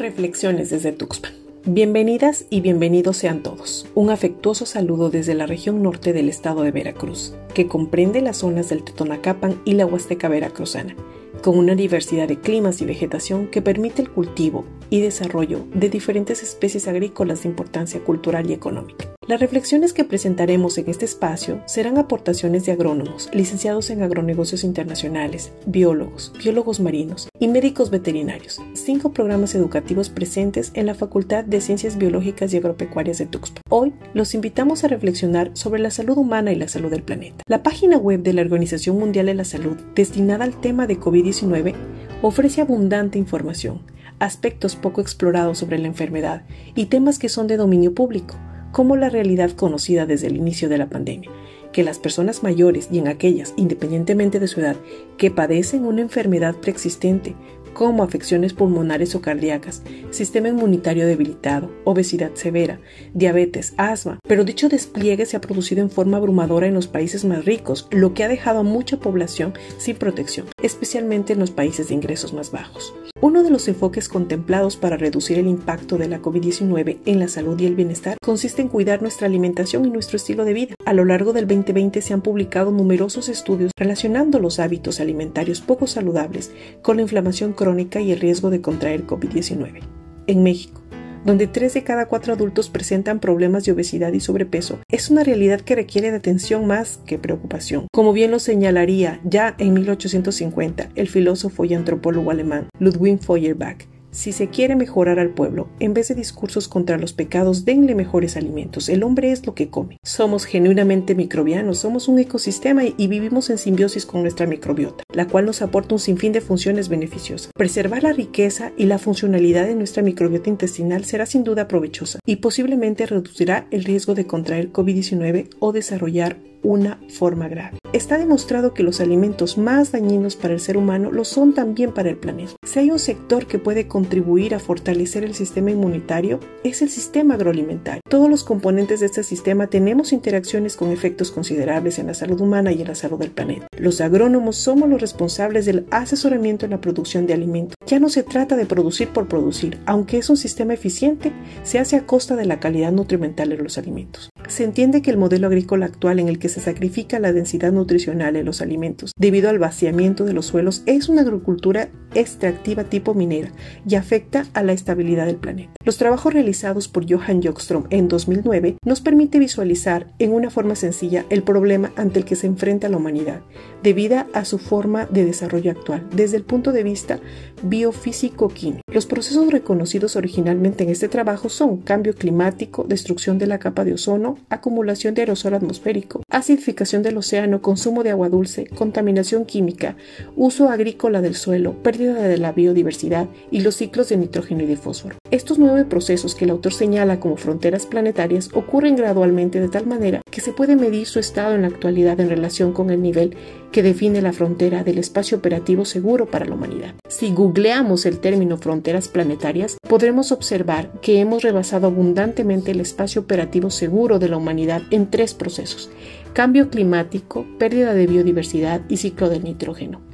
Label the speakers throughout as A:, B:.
A: Reflexiones desde Tuxpan. Bienvenidas y bienvenidos sean todos. Un afectuoso saludo desde la región norte del estado de Veracruz, que comprende las zonas del Tetonacapan y la Huasteca Veracruzana, con una diversidad de climas y vegetación que permite el cultivo y desarrollo de diferentes especies agrícolas de importancia cultural y económica. Las reflexiones que presentaremos en este espacio serán aportaciones de agrónomos, licenciados en agronegocios internacionales, biólogos, biólogos marinos y médicos veterinarios, cinco programas educativos presentes en la Facultad de Ciencias Biológicas y Agropecuarias de Tuxpan. Hoy los invitamos a reflexionar sobre la salud humana y la salud del planeta. La página web de la Organización Mundial de la Salud, destinada al tema de COVID-19, ofrece abundante información, aspectos poco explorados sobre la enfermedad y temas que son de dominio público como la realidad conocida desde el inicio de la pandemia, que las personas mayores y en aquellas, independientemente de su edad, que padecen una enfermedad preexistente como afecciones pulmonares o cardíacas, sistema inmunitario debilitado, obesidad severa, diabetes, asma, pero dicho despliegue se ha producido en forma abrumadora en los países más ricos, lo que ha dejado a mucha población sin protección, especialmente en los países de ingresos más bajos. Uno de los enfoques contemplados para reducir el impacto de la COVID-19 en la salud y el bienestar consiste en cuidar nuestra alimentación y nuestro estilo de vida. A lo largo del 2020 se han publicado numerosos estudios relacionando los hábitos alimentarios poco saludables con la inflamación crónica y el riesgo de contraer COVID-19. En México, donde 3 de cada 4 adultos presentan problemas de obesidad y sobrepeso, es una realidad que requiere de atención más que preocupación. Como bien lo señalaría ya en 1850 el filósofo y antropólogo alemán Ludwig Feuerbach, si se quiere mejorar al pueblo, en vez de discursos contra los pecados, denle mejores alimentos. El hombre es lo que come. Somos genuinamente microbianos, somos un ecosistema y vivimos en simbiosis con nuestra microbiota, la cual nos aporta un sinfín de funciones beneficiosas. Preservar la riqueza y la funcionalidad de nuestra microbiota intestinal será sin duda provechosa y posiblemente reducirá el riesgo de contraer COVID-19 o desarrollar una forma grave. Está demostrado que los alimentos más dañinos para el ser humano lo son también para el planeta. Si hay un sector que puede contribuir a fortalecer el sistema inmunitario, es el sistema agroalimentario. Todos los componentes de este sistema tenemos interacciones con efectos considerables en la salud humana y en la salud del planeta. Los agrónomos somos los responsables del asesoramiento en la producción de alimentos. Ya no se trata de producir por producir, aunque es un sistema eficiente, se hace a costa de la calidad nutrimental de los alimentos. Se entiende que el modelo agrícola actual en el que se sacrifica la densidad nutricional en los alimentos debido al vaciamiento de los suelos es una agricultura extractiva tipo minera y afecta a la estabilidad del planeta. Los trabajos realizados por Johan Jokstrom en 2009 nos permite visualizar en una forma sencilla el problema ante el que se enfrenta la humanidad debido a su forma de desarrollo actual desde el punto de vista biofísico-químico. Los procesos reconocidos originalmente en este trabajo son cambio climático, destrucción de la capa de ozono, acumulación de aerosol atmosférico, acidificación del océano, consumo de agua dulce, contaminación química, uso agrícola del suelo, pérdida de la biodiversidad y los ciclos de nitrógeno y de fósforo. Estos nueve procesos que el autor señala como fronteras planetarias ocurren gradualmente de tal manera que se puede medir su estado en la actualidad en relación con el nivel que define la frontera del espacio operativo seguro para la humanidad. Si googleamos el término fronteras planetarias, podremos observar que hemos rebasado abundantemente el espacio operativo seguro de la humanidad en tres procesos, cambio climático, pérdida de biodiversidad y ciclo del nitrógeno.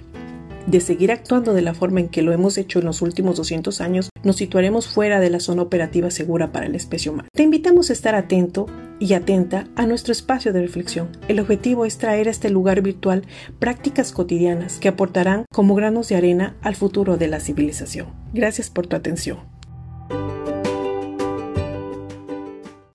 A: De seguir actuando de la forma en que lo hemos hecho en los últimos 200 años, nos situaremos fuera de la zona operativa segura para la especie humana. Te invitamos a estar atento y atenta a nuestro espacio de reflexión. El objetivo es traer a este lugar virtual prácticas cotidianas que aportarán como granos de arena al futuro de la civilización. Gracias por tu atención.